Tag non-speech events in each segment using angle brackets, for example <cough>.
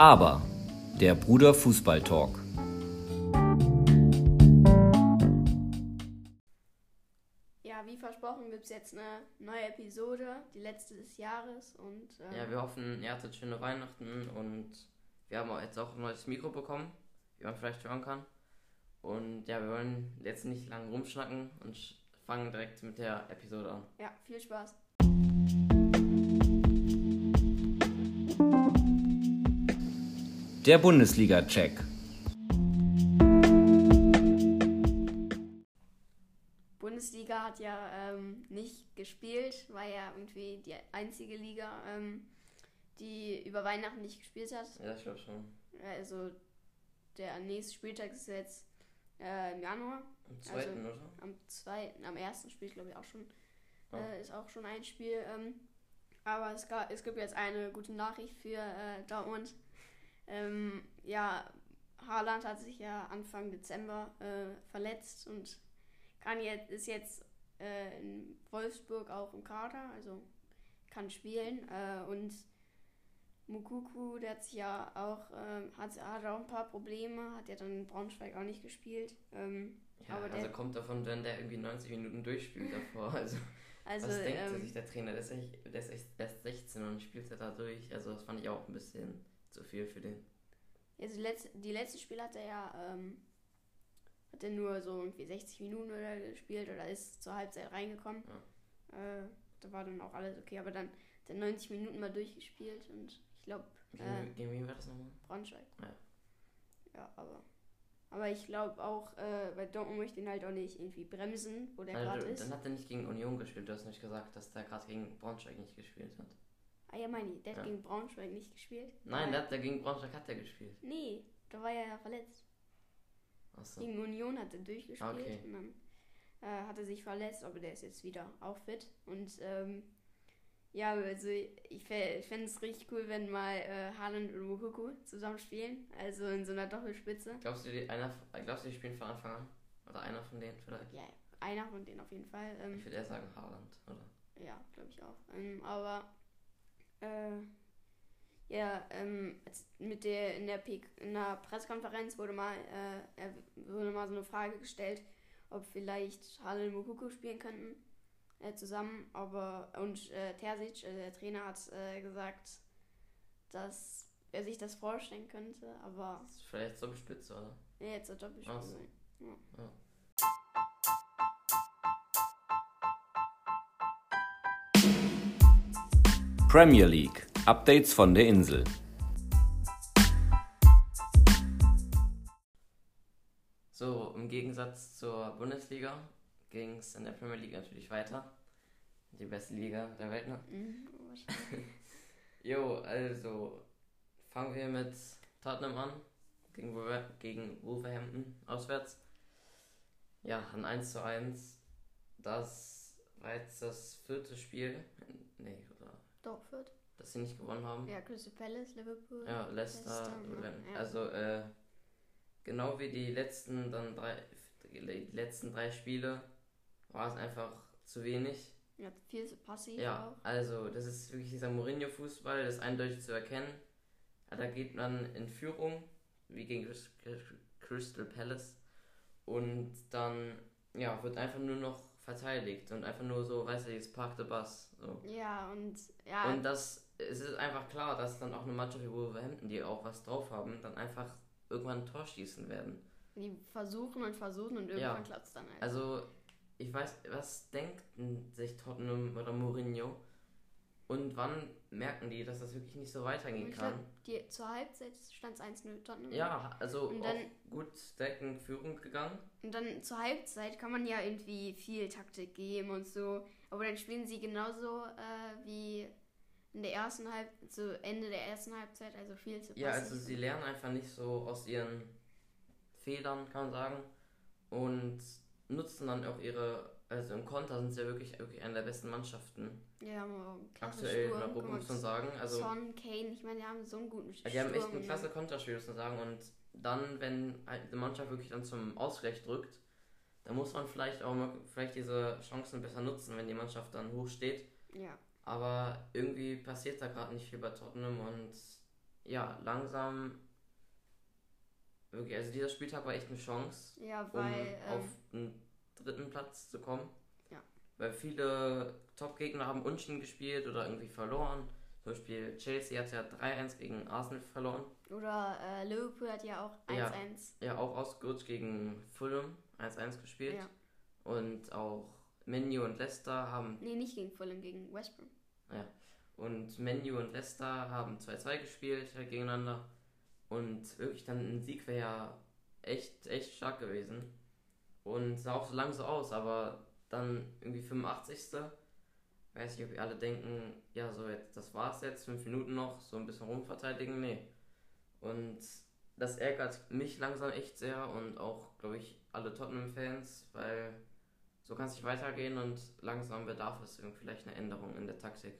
Aber der Bruder Fußball Talk. Ja, wie versprochen gibt es jetzt eine neue Episode, die letzte des Jahres und ähm, Ja, wir hoffen, ihr hattet schöne Weihnachten und wir haben auch jetzt auch ein neues Mikro bekommen, wie man vielleicht hören kann. Und ja, wir wollen jetzt nicht lang rumschnacken und fangen direkt mit der Episode an. ja, viel Spaß. Der Bundesliga-Check. Bundesliga hat ja ähm, nicht gespielt, war ja irgendwie die einzige Liga, ähm, die über Weihnachten nicht gespielt hat. Ja, ich glaube schon. Also der nächste Spieltag ist jetzt äh, im Januar. Am zweiten, oder? Am zweiten, am ersten Spiel, glaube ich, auch schon. Ja. Äh, ist auch schon ein Spiel. Ähm, aber es, ga, es gibt jetzt eine gute Nachricht für äh, Dortmund. Ähm, ja, Haaland hat sich ja Anfang Dezember äh, verletzt und kann jetzt, ist jetzt äh, in Wolfsburg auch im Kader, also kann spielen. Äh, und Mukuku, der hat sich ja auch, ähm, hat, hat auch ein paar Probleme, hat ja dann in Braunschweig auch nicht gespielt. Ähm, Ja, Aber also der- kommt davon, wenn der irgendwie 90 Minuten durchspielt davor. <laughs> Also, also, was denkt ähm, sich der Trainer? Der ist, echt, der ist echt erst 16 und spielt er da durch. Also, das fand ich auch ein bisschen zu viel für den. Also die letzte, die letzte Spiel hat er ja ähm, hat er nur so irgendwie 60 Minuten oder gespielt oder ist zur Halbzeit reingekommen. Äh, da war dann auch alles okay, aber dann hat er 90 Minuten mal durchgespielt und ich glaube Gegen, Äh. gegen wen war das nochmal? Braunschweig. Ja. Ja, aber aber ich glaube auch, äh, weil Dortmund möchte ihn halt auch nicht irgendwie bremsen, wo der gerade Also, ist. dann hat er nicht gegen Union gespielt. Du hast nicht gesagt, dass der gerade gegen Braunschweig nicht gespielt hat. Ah ja, meine der hat Ja. gegen Braunschweig nicht gespielt. Nein, der hat der gegen Braunschweig hat er gespielt. Nee, da war er ja verletzt. Achso. Gegen Union hat er durchgespielt Okay. und dann äh, hat er sich verletzt, aber der ist jetzt wieder auch fit. Und ähm, ja, also ich fände es richtig cool, wenn mal äh, Haaland und Mokuku zusammen spielen. Also in so einer Doppelspitze. Glaubst du, die, einer, glaubst du, die spielen von Anfang an? Oder einer von denen vielleicht? Ja, einer von denen auf jeden Fall. Ähm, Ich würde eher sagen Haaland, oder? Ja, glaube ich auch. Ähm, aber äh, ja, ähm, mit der in der P in der Pressekonferenz wurde mal äh, er- wurde mal so eine Frage gestellt, ob vielleicht Haaland und Mokuku spielen könnten äh, zusammen, aber und äh, Terzic, äh, der Trainer, hat äh, gesagt, dass er sich das vorstellen könnte, aber Das ist vielleicht so Spitze, oder? ja, jetzt hat Doppelspiel. Ach so. Ja. Ja. Premier League. Updates von der Insel. So, im Gegensatz zur Bundesliga ging es in der Premier League natürlich weiter. Die beste Liga der Welt, ne? Mhm, wahrscheinlich. <laughs> Jo, also fangen wir mit Tottenham an. Gegen, Wolver gegen Wolverhampton auswärts. Ja, ein 1 zu 1. Das war jetzt das vierte Spiel. Nee, oder? Doch, Fürth. Das sie nicht gewonnen haben. Ja, Crystal Palace, Liverpool. Ja, Leicester. Leicester, ja. Also, äh, genau wie die letzten dann drei, die letzten drei Spiele war es einfach zu wenig. Ja, viel zu passiv Ja, auch. also das ist wirklich dieser Mourinho-Fußball, das ist eindeutig zu erkennen. Ja, da geht man in Führung, wie gegen Crys- Crystal Palace. Und dann ja, wird einfach nur noch verteidigt und einfach nur so, weißt du, jetzt Park the Bus. So. Ja, und ja, Und das es ist einfach klar, dass dann auch eine Mannschaft wie Wolverhampton, die auch was drauf haben, dann einfach irgendwann ein Tor schießen werden. die versuchen und versuchen und irgendwann Ja. klappt es dann halt. Also, ich weiß, was denkt sich Tottenham oder Mourinho? Und wann merken die, dass das wirklich nicht so weitergehen ich kann? glaub, die, zur Halbzeit stand es 1-0 Tottenham. Ja, also Und dann- gut in Führung gegangen. Und dann zur Halbzeit kann man ja irgendwie viel Taktik geben und so. Aber dann spielen sie genauso äh, wie in der ersten Halb zu Ende der ersten Halbzeit, also viel zu Ja, passiv. also sie lernen einfach nicht so aus ihren Fehlern, kann man sagen. Und nutzen dann auch ihre, also im Konter sind sie ja wirklich, wirklich eine der besten Mannschaften ja, aktuell in Sturm, Europa, guck mal, muss man sagen. Also Son, Kane, ich meine, die haben so einen guten Ja, die haben echt Sturm ein klasse Konterspiel, muss man sagen. Und dann, wenn halt die Mannschaft wirklich dann zum Ausgleich drückt, dann muss man vielleicht auch mal vielleicht diese Chancen besser nutzen, wenn die Mannschaft dann hoch steht. Ja, Aber irgendwie passiert da gerade nicht viel bei Tottenham und ja, langsam wirklich, also dieser Spieltag war echt eine Chance, Ja, um weil. auf ähm, den dritten Platz zu kommen. Ja. Weil viele Top-Gegner haben unten gespielt oder irgendwie verloren. Zum Beispiel Chelsea hat ja 3-1 gegen Arsenal verloren. oder äh, Liverpool hat ja auch 1-1. Ja. Ja, auch ausgerutscht gegen Fulham 1-1 gespielt. Ja. Und auch Menu und Leicester haben Nee, nicht gegen Fulham, gegen West Brom. und Menu und Leicester haben 2-2 gespielt halt gegeneinander. Und wirklich dann ein Sieg wäre ja echt, echt stark gewesen. Und sah auch so lang so aus, aber dann irgendwie 85. Weiß nicht, ob ihr alle denken, ja, so jetzt, das war's jetzt, fünf Minuten noch, so ein bisschen rumverteidigen. Nee. Und das ärgert mich langsam echt sehr und auch, glaube ich, alle Tottenham-Fans, weil so kann es nicht weitergehen und langsam bedarf es irgendwie vielleicht eine Änderung in der Taktik.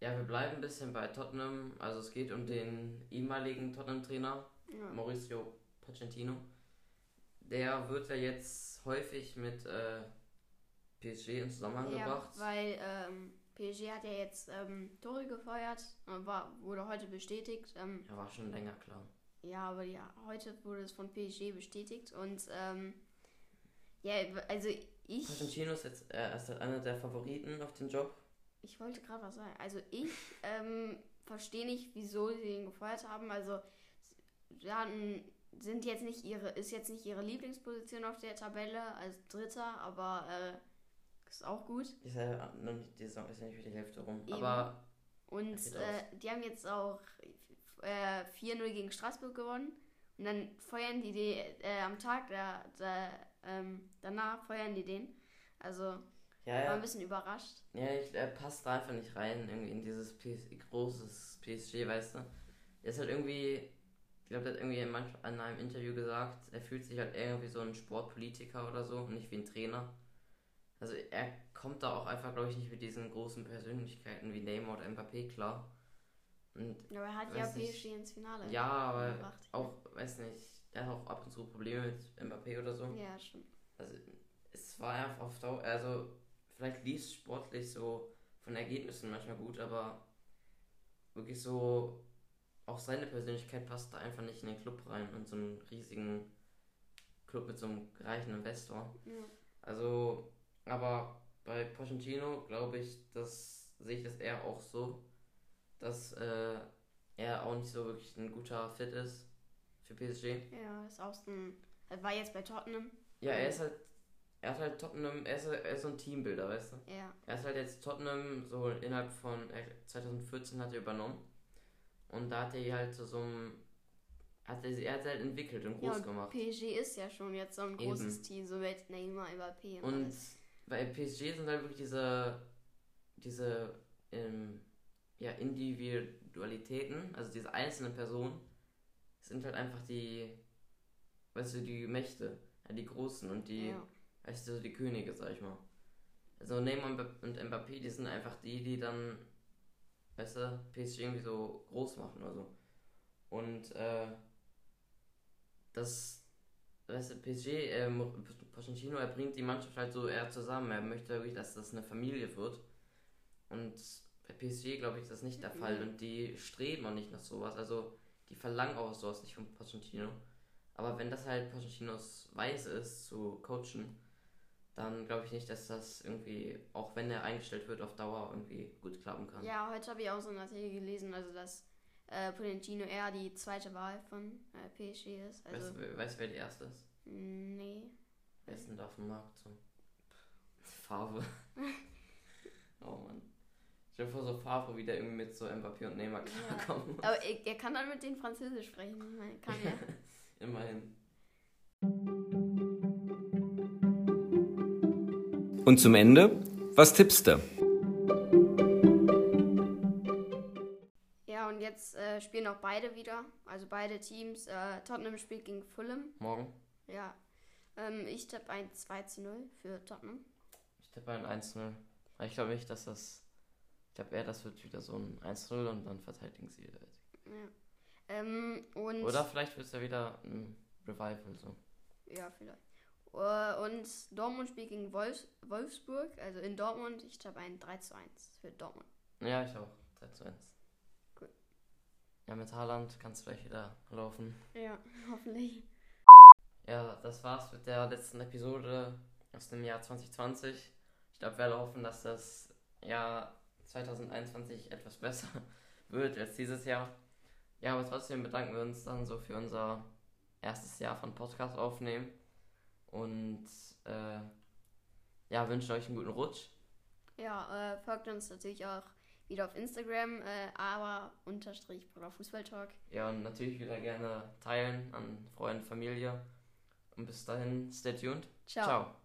Ja, wir bleiben ein bisschen bei Tottenham. Also es geht um den ehemaligen Tottenham-Trainer Ja. Mauricio Pochettino. Der wird ja jetzt häufig mit äh, PSG in Zusammenhang Ja, gebracht. weil ähm, PSG hat ja jetzt ähm, Tore gefeuert, äh, war, wurde heute bestätigt. Ähm, Ja, war schon länger klar. ja, aber ja, heute wurde es von PSG bestätigt und ähm, ja, also ich, Pochettino ist jetzt äh, ist einer der Favoriten auf den Job. ich wollte gerade was sagen. Also ich ähm, verstehe nicht, wieso sie ihn gefeuert haben. Also sie hatten, sind jetzt nicht ihre, ist jetzt nicht ihre Lieblingsposition auf der Tabelle als Dritter, aber äh, ist auch gut. Ist ja noch nicht, die Saison ist ja nicht für die Hälfte rum. Eben. Aber Und äh, die haben jetzt auch äh, 4-0 gegen Straßburg gewonnen. Und dann feuern die, die äh, am Tag da, da, ähm, danach feuern die den. Also ja, war ja, ein bisschen überrascht. ja ich, er passt da einfach nicht rein irgendwie in dieses PS großes PSG, weißt du. Er ist halt irgendwie, glaube, der hat irgendwie in, einem Interview gesagt, er fühlt sich halt irgendwie so ein Sportpolitiker oder so, nicht wie ein Trainer. Also er kommt da auch einfach, glaube ich, nicht mit diesen großen Persönlichkeiten wie Neymar oder Mbappé klar. Und Aber er hat ja. PSG ins Finale ja, aber gebracht. auch, weiß nicht, er hat auch ab und zu Probleme mit Mbappé oder so. Ja, stimmt. Also es war einfach auf Dauer, also vielleicht lief es sportlich so von Ergebnissen manchmal gut, aber wirklich so auch seine Persönlichkeit passt da einfach nicht in den Club rein und so einen riesigen Club mit so einem reichen Investor. Ja. Also, aber bei Pochettino glaube ich, das sehe ich das eher auch so, dass äh, er auch nicht so wirklich ein guter Fit ist für PSG. ja, ist auch so ein, er war jetzt bei Tottenham. Ja, er ist halt, er hat halt Tottenham, er ist, er ist so ein Teambuilder, weißt du? Ja, Er ist halt jetzt Tottenham so innerhalb von äh, 2014 hat er übernommen und da hat er halt zu so einem hat er, er hat halt entwickelt und ja groß und gemacht. PSG ist ja schon jetzt so ein großes Eben. Team, so mit Neymar, Mbappé und, Und alles. bei PSG sind halt wirklich diese diese ähm, ja, Individualitäten, also diese einzelnen Personen, sind halt einfach die, weißt du, die Mächte, ja, die Großen und die, Ja. weißt du, die Könige, sag ich mal. Also Neymar und Mbappé, die sind einfach die, die dann, weißt du, PSG irgendwie so groß machen oder so. Und äh, das, weißt du, PSG, ähm, Pochettino, er bringt die Mannschaft halt so eher zusammen. Er möchte wirklich, dass das eine Familie wird. Und bei PSG, glaube ich, ist das nicht der Fall. Mhm. Und die streben auch nicht nach sowas. Also, die verlangen auch sowas nicht von Pochettino. Aber wenn das halt Pochettinos Weise ist, zu coachen, dann glaube ich nicht, dass das irgendwie, auch wenn er eingestellt wird, auf Dauer irgendwie gut klappen kann. Ja, heute habe ich auch so einen Artikel gelesen, also dass äh, Pochettino eher die zweite Wahl von äh, PSG ist. Weißt, Also, du, wer- weißt du, wer die erste ist? nee. Wer ist denn da auf dem Markt so? Farbe. <laughs> oh Mann. Stell dir vor, so Farbe wieder irgendwie mit so Mbappé und Neymar Ja. klarkommen. Aber er, er kann dann mit denen Französisch sprechen. Ich meine, Kann er. <laughs> Immerhin. Und zum Ende, was tippst du? ja, und jetzt äh, spielen auch beide wieder. Also beide Teams. Äh, Tottenham spielt gegen Fulham. Morgen. Ja. Ähm, ich tippe ein 2 zu 0 für Tottenham. Ich tippe ein 1-0. Aber Ich glaube nicht, dass das. Ich glaube eher, das wird wieder so ein 1-0 und dann verteidigen sie. Ja. Ähm, und Oder vielleicht wird es ja wieder ein Revival so. Ja, vielleicht. Äh, Und Dortmund spielt gegen Wolfs Wolfsburg, also in Dortmund. Ich habe ein 3 zu 1 für Dortmund. Ja, ich auch. 3 zu 1. ja, mit Haaland kann es vielleicht wieder laufen. Ja, <laughs> hoffentlich. Ja, das war's mit der letzten Episode aus dem Jahr 2020. Ich glaube, wir alle hoffen, dass das Jahr 2021 etwas <laughs> besser wird als dieses Jahr. Ja, aber trotzdem bedanken wir uns dann so für unser erstes Jahr von Podcast aufnehmen und äh, ja, wünschen euch einen guten Rutsch. Ja, äh, folgt uns natürlich auch wieder auf Instagram, äh, aber unterstrich Fußballtalk. Ja, und natürlich wieder gerne teilen an Freunde, Familie. Und bis dahin, stay tuned. Ciao. Ciao.